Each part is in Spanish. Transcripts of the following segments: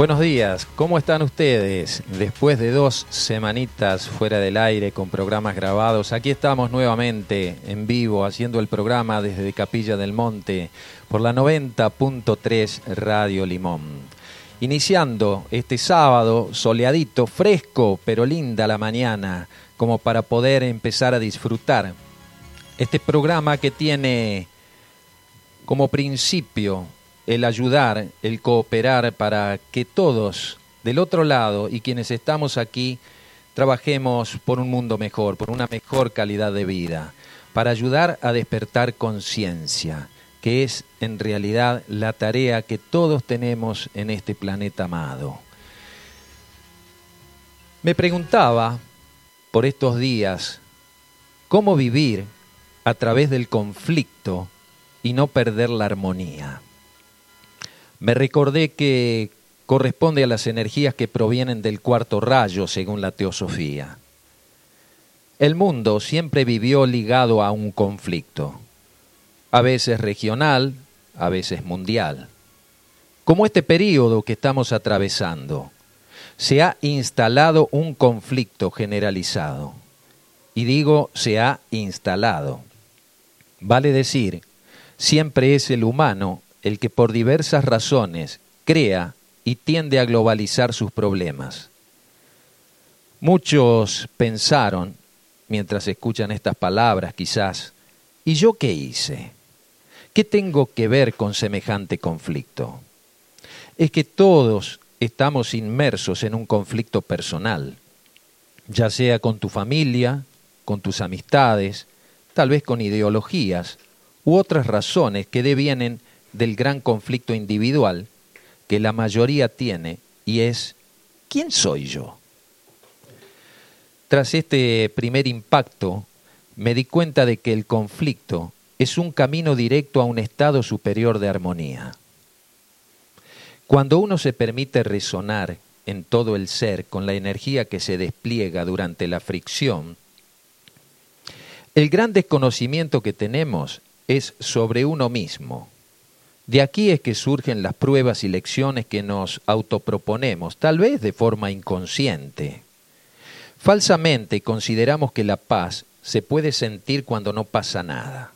Buenos días, ¿cómo están ustedes? Después de dos semanitas fuera del aire con programas grabados, aquí estamos nuevamente en vivo haciendo el programa desde Capilla del Monte por la 90.3 Radio Limón. Iniciando este sábado soleadito, fresco, pero linda la mañana, como para poder empezar a disfrutar este programa que tiene como principio el ayudar, el cooperar para que todos del otro lado y quienes estamos aquí trabajemos por un mundo mejor, por una mejor calidad de vida, para ayudar a despertar conciencia, que es en realidad la tarea que todos tenemos en este planeta amado. Me preguntaba por estos días cómo vivir a través del conflicto y no perder la armonía me recordé que corresponde a las energías que provienen del cuarto rayo, según la teosofía. El mundo siempre vivió ligado a un conflicto, a veces regional, a veces mundial. Como este periodo que estamos atravesando, se ha instalado un conflicto generalizado. Y digo, se ha instalado. Vale decir, siempre es el humano el que por diversas razones crea y tiende a globalizar sus problemas. Muchos pensaron, mientras escuchan estas palabras quizás, ¿y yo qué hice? ¿Qué tengo que ver con semejante conflicto? Es que todos estamos inmersos en un conflicto personal, ya sea con tu familia, con tus amistades, tal vez con ideologías u otras razones que devienen del gran conflicto individual que la mayoría tiene y es ¿quién soy yo? Tras este primer impacto, me di cuenta de que el conflicto es un camino directo a un estado superior de armonía. Cuando uno se permite resonar en todo el ser con la energía que se despliega durante la fricción, el gran desconocimiento que tenemos es sobre uno mismo, de aquí es que surgen las pruebas y lecciones que nos autoproponemos, tal vez de forma inconsciente. Falsamente consideramos que la paz se puede sentir cuando no pasa nada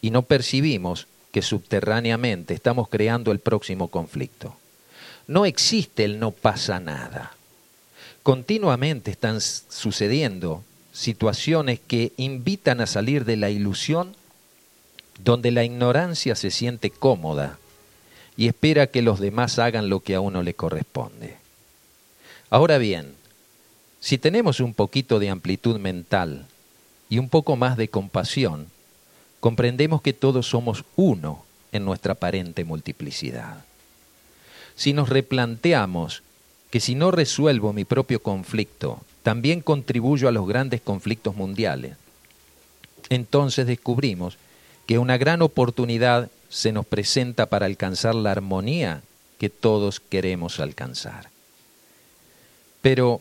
y no percibimos que subterráneamente estamos creando el próximo conflicto. No existe el no pasa nada. Continuamente están sucediendo situaciones que invitan a salir de la ilusión donde la ignorancia se siente cómoda y espera que los demás hagan lo que a uno le corresponde. Ahora bien, si tenemos un poquito de amplitud mental y un poco más de compasión, comprendemos que todos somos uno en nuestra aparente multiplicidad. Si nos replanteamos que si no resuelvo mi propio conflicto, también contribuyo a los grandes conflictos mundiales, entonces descubrimos que una gran oportunidad se nos presenta para alcanzar la armonía que todos queremos alcanzar. Pero,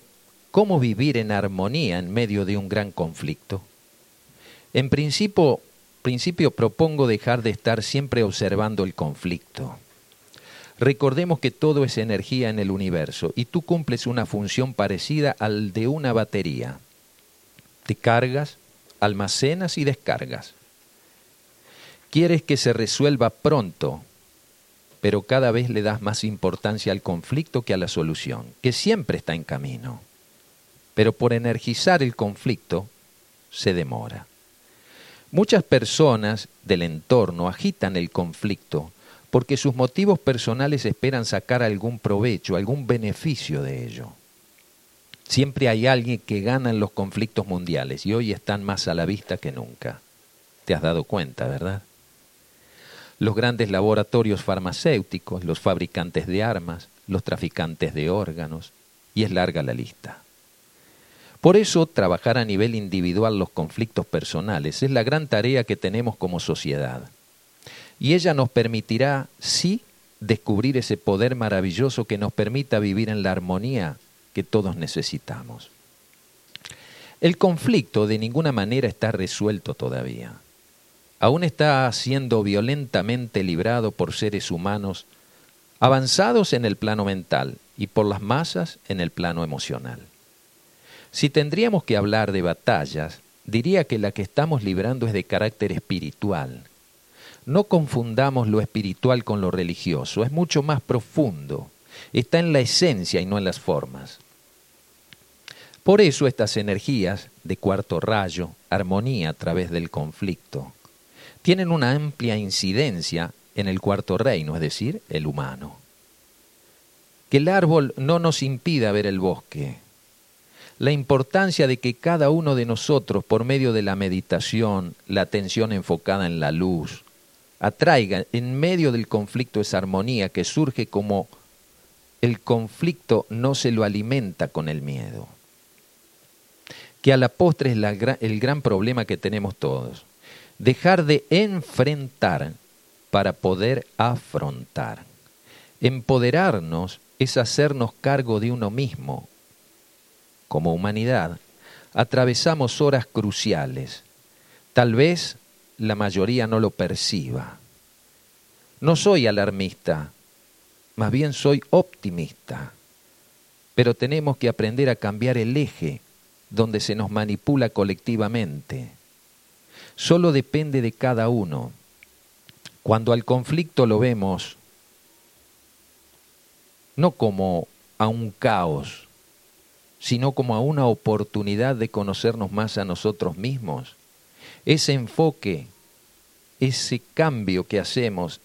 ¿cómo vivir en armonía en medio de un gran conflicto? En principio, principio propongo dejar de estar siempre observando el conflicto. Recordemos que todo es energía en el universo y tú cumples una función parecida al de una batería. Te cargas, almacenas y descargas. Quieres que se resuelva pronto, pero cada vez le das más importancia al conflicto que a la solución, que siempre está en camino. Pero por energizar el conflicto se demora. Muchas personas del entorno agitan el conflicto porque sus motivos personales esperan sacar algún provecho, algún beneficio de ello. Siempre hay alguien que gana en los conflictos mundiales y hoy están más a la vista que nunca. Te has dado cuenta, ¿verdad? Los grandes laboratorios farmacéuticos, los fabricantes de armas, los traficantes de órganos, y es larga la lista. Por eso, trabajar a nivel individual los conflictos personales es la gran tarea que tenemos como sociedad. Y ella nos permitirá, sí, descubrir ese poder maravilloso que nos permita vivir en la armonía que todos necesitamos. El conflicto de ninguna manera está resuelto todavía aún está siendo violentamente librado por seres humanos avanzados en el plano mental y por las masas en el plano emocional. Si tendríamos que hablar de batallas, diría que la que estamos librando es de carácter espiritual. No confundamos lo espiritual con lo religioso, es mucho más profundo, está en la esencia y no en las formas. Por eso estas energías de cuarto rayo, armonía a través del conflicto, tienen una amplia incidencia en el cuarto reino, es decir, el humano. Que el árbol no nos impida ver el bosque. La importancia de que cada uno de nosotros, por medio de la meditación, la atención enfocada en la luz, atraiga en medio del conflicto esa armonía que surge como el conflicto no se lo alimenta con el miedo que a la postre es el gran problema que tenemos todos. Dejar de enfrentar para poder afrontar. Empoderarnos es hacernos cargo de uno mismo. Como humanidad, atravesamos horas cruciales. Tal vez la mayoría no lo perciba. No soy alarmista, más bien soy optimista. Pero tenemos que aprender a cambiar el eje donde se nos manipula colectivamente. Solo depende de cada uno. Cuando al conflicto lo vemos no como a un caos, sino como a una oportunidad de conocernos más a nosotros mismos, ese enfoque, ese cambio que hacemos,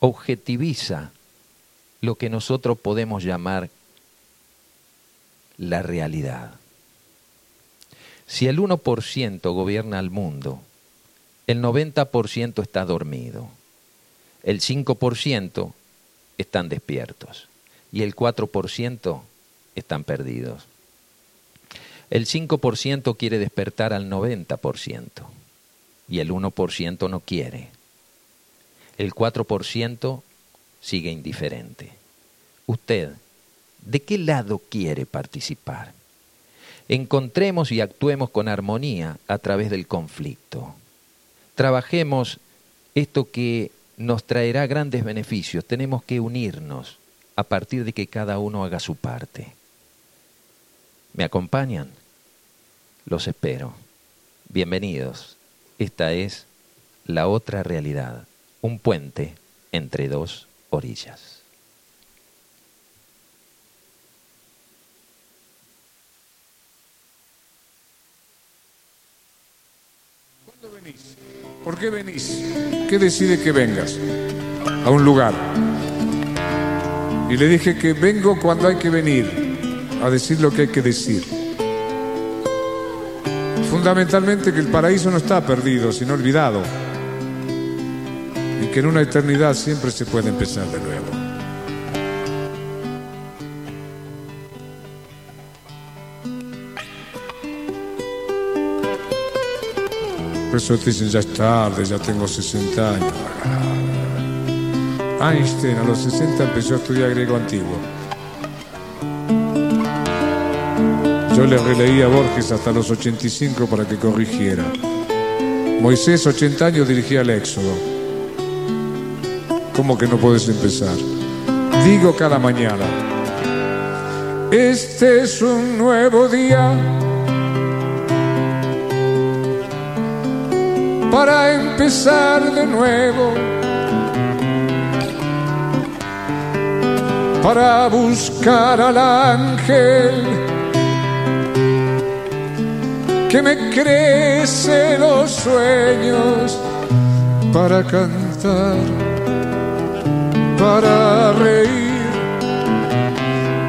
objetiviza lo que nosotros podemos llamar la realidad. Si el 1% gobierna al mundo, el 90% está dormido, el 5% están despiertos y el 4% están perdidos. El 5% quiere despertar al 90% y el 1% no quiere. El 4% sigue indiferente. Usted, ¿de qué lado quiere participar? Encontremos y actuemos con armonía a través del conflicto. Trabajemos esto que nos traerá grandes beneficios. Tenemos que unirnos a partir de que cada uno haga su parte. ¿Me acompañan? Los espero. Bienvenidos. Esta es la otra realidad, un puente entre dos orillas. ¿Por qué venís? ¿Qué decide que vengas a un lugar? Y le dije que vengo cuando hay que venir, a decir lo que hay que decir. Fundamentalmente que el paraíso no está perdido, sino olvidado. Y que en una eternidad siempre se puede empezar de nuevo. Te dicen, ya es tarde, ya tengo 60 años. Einstein a los 60 empezó a estudiar griego antiguo. Yo le releí a Borges hasta los 85 para que corrigiera. Moisés, 80 años, dirigía el Éxodo. ¿Cómo que no puedes empezar? Digo cada mañana, este es un nuevo día para empezar de nuevo, para buscar al ángel que me crece los sueños, para cantar, para reír,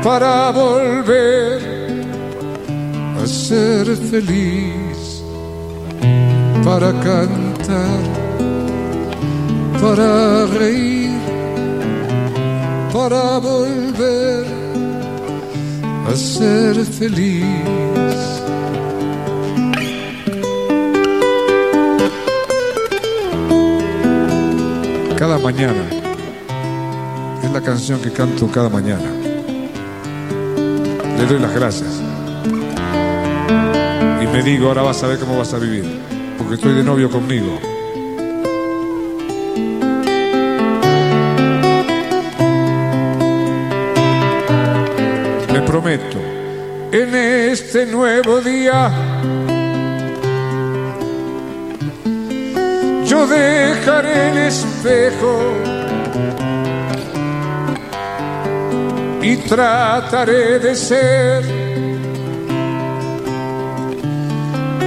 para volver a ser feliz para cantar, para reír, para volver a ser feliz. Cada mañana es la canción que canto cada mañana. Le doy las gracias. Y me digo, ahora vas a ver cómo vas a vivir porque estoy de novio conmigo. Le prometo, en este nuevo día, yo dejaré el espejo y trataré de ser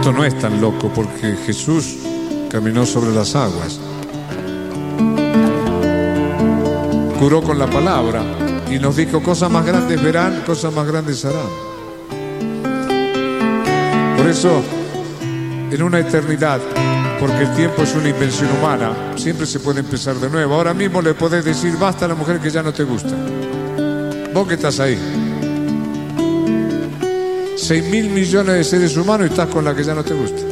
Esto no es tan loco porque Jesús caminó sobre las aguas, curó con la palabra y nos dijo cosas más grandes verán, cosas más grandes harán. Por eso, en una eternidad, porque el tiempo es una invención humana, siempre se puede empezar de nuevo. Ahora mismo le podés decir basta a la mujer que ya no te gusta. Vos que estás ahí. Seis mil millones de seres humanos y estás con la que ya no te gusta.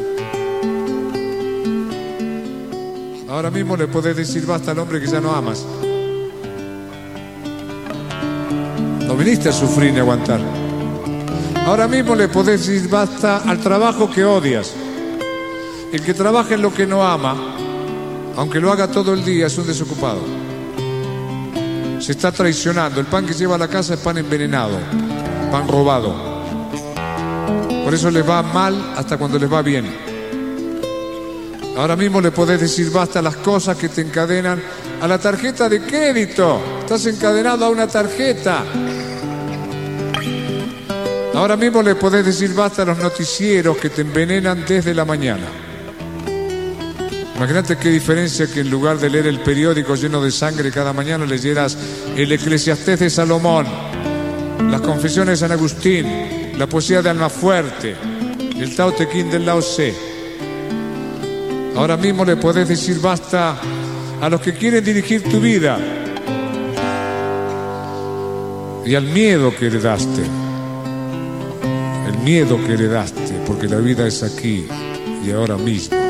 Ahora mismo le podés decir basta al hombre que ya no amas. No viniste a sufrir ni aguantar. Ahora mismo le podés decir basta al trabajo que odias. El que trabaja en lo que no ama, aunque lo haga todo el día, es un desocupado. Se está traicionando. El pan que lleva a la casa es pan envenenado, pan robado. Por eso les va mal hasta cuando les va bien. Ahora mismo le podés decir basta las cosas que te encadenan a la tarjeta de crédito. Estás encadenado a una tarjeta. Ahora mismo le podés decir basta a los noticieros que te envenenan desde la mañana. Imagínate qué diferencia que en lugar de leer el periódico lleno de sangre cada mañana leyeras el Eclesiastés de Salomón, las confesiones de San Agustín, la poesía de Almafuerte, el Tao Te Ching del Lao Tse. Ahora mismo le podés decir basta a los que quieren dirigir tu vida y al miedo que heredaste. El miedo que heredaste, porque la vida es aquí y ahora mismo.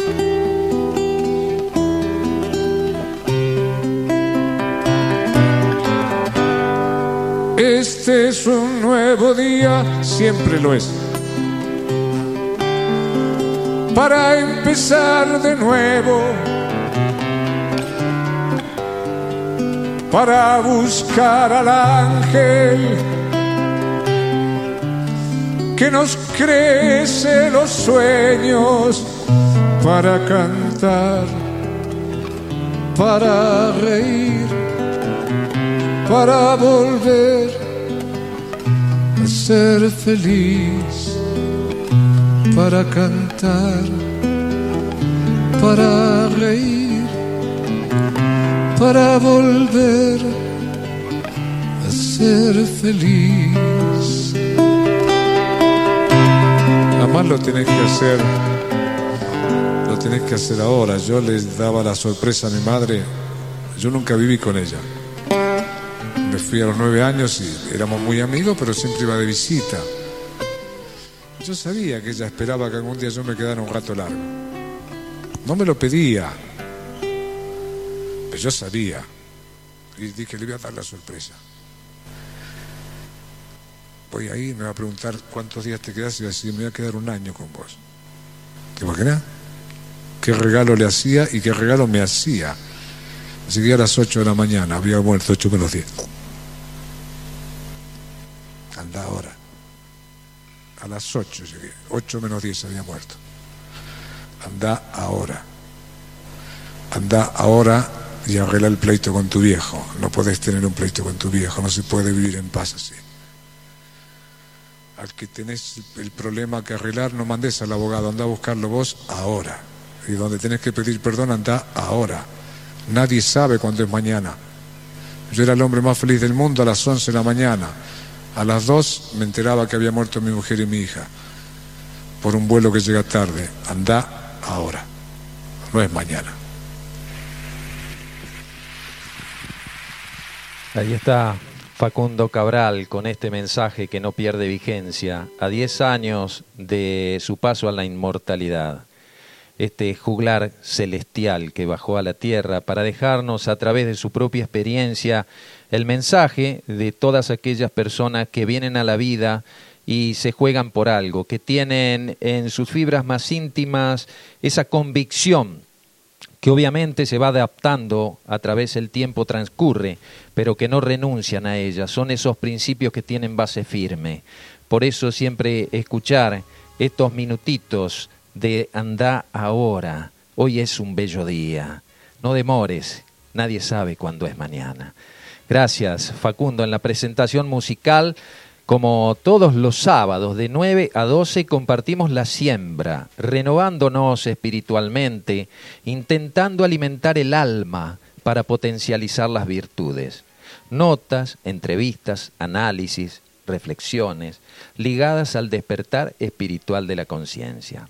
Este es un nuevo día, siempre lo es. Para empezar de nuevo, para buscar al ángel que nos crece los sueños, para cantar, para reír, para volver ser feliz, para cantar, para reír, para volver a ser feliz. Además lo tenés que hacer, lo tenés que hacer ahora. Yo les daba la sorpresa a mi madre, yo nunca viví con ella. Fui a los nueve años y éramos muy amigos, pero siempre iba de visita. Yo sabía que ella esperaba que algún día yo me quedara un rato largo. No me lo pedía, pero yo sabía. Y dije, le voy a dar la sorpresa. Voy ahí, me va a preguntar cuántos días te quedas y va a decir, me voy a quedar un año con vos. ¿Te imaginas? ¿Qué regalo le hacía y qué regalo me hacía? Así que a las 8 de la mañana, había muerto 8 menos 10. Anda ahora. A las 8 llegué, 8 menos 10 había muerto. Anda ahora. Anda ahora y arregla el pleito con tu viejo. No podés tener un pleito con tu viejo, no se puede vivir en paz así. Al que tenés el problema que arreglar, no mandes al abogado, anda a buscarlo vos ahora. Y donde tenés que pedir perdón, anda ahora. Nadie sabe cuándo es mañana. Yo era el hombre más feliz del mundo a las 11 de la mañana. A las 2 me enteraba que había muerto mi mujer y mi hija por un vuelo que llega tarde. Anda ahora. No es mañana. Ahí está Facundo Cabral con este mensaje que no pierde vigencia a 10 años de su paso a la inmortalidad. Este juglar celestial que bajó a la tierra para dejarnos a través de su propia experiencia el mensaje de todas aquellas personas que vienen a la vida y se juegan por algo, que tienen en sus fibras más íntimas esa convicción que obviamente se va adaptando a través del tiempo transcurre, pero que no renuncian a ella. Son esos principios que tienen base firme. Por eso siempre escuchar estos minutitos de anda ahora. Hoy es un bello día. No demores, nadie sabe cuándo es mañana. Gracias, Facundo, en la presentación musical. Como todos los sábados de 9 a 12 compartimos la siembra, renovándonos espiritualmente, intentando alimentar el alma para potencializar las virtudes. Notas, entrevistas, análisis, reflexiones ligadas al despertar espiritual de la conciencia.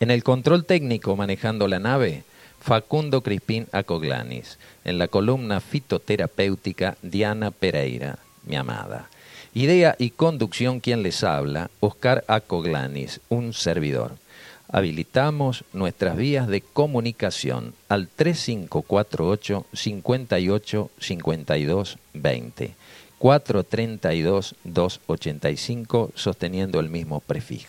En el control técnico manejando la nave, Facundo Crispín Acoglanis. En la columna fitoterapéutica, Diana Pereira, mi amada. Idea y conducción, quien les habla, Oscar Acoglanis, un servidor. Habilitamos nuestras vías de comunicación al 3548 58 52 20 432 285 sosteniendo el mismo prefijo.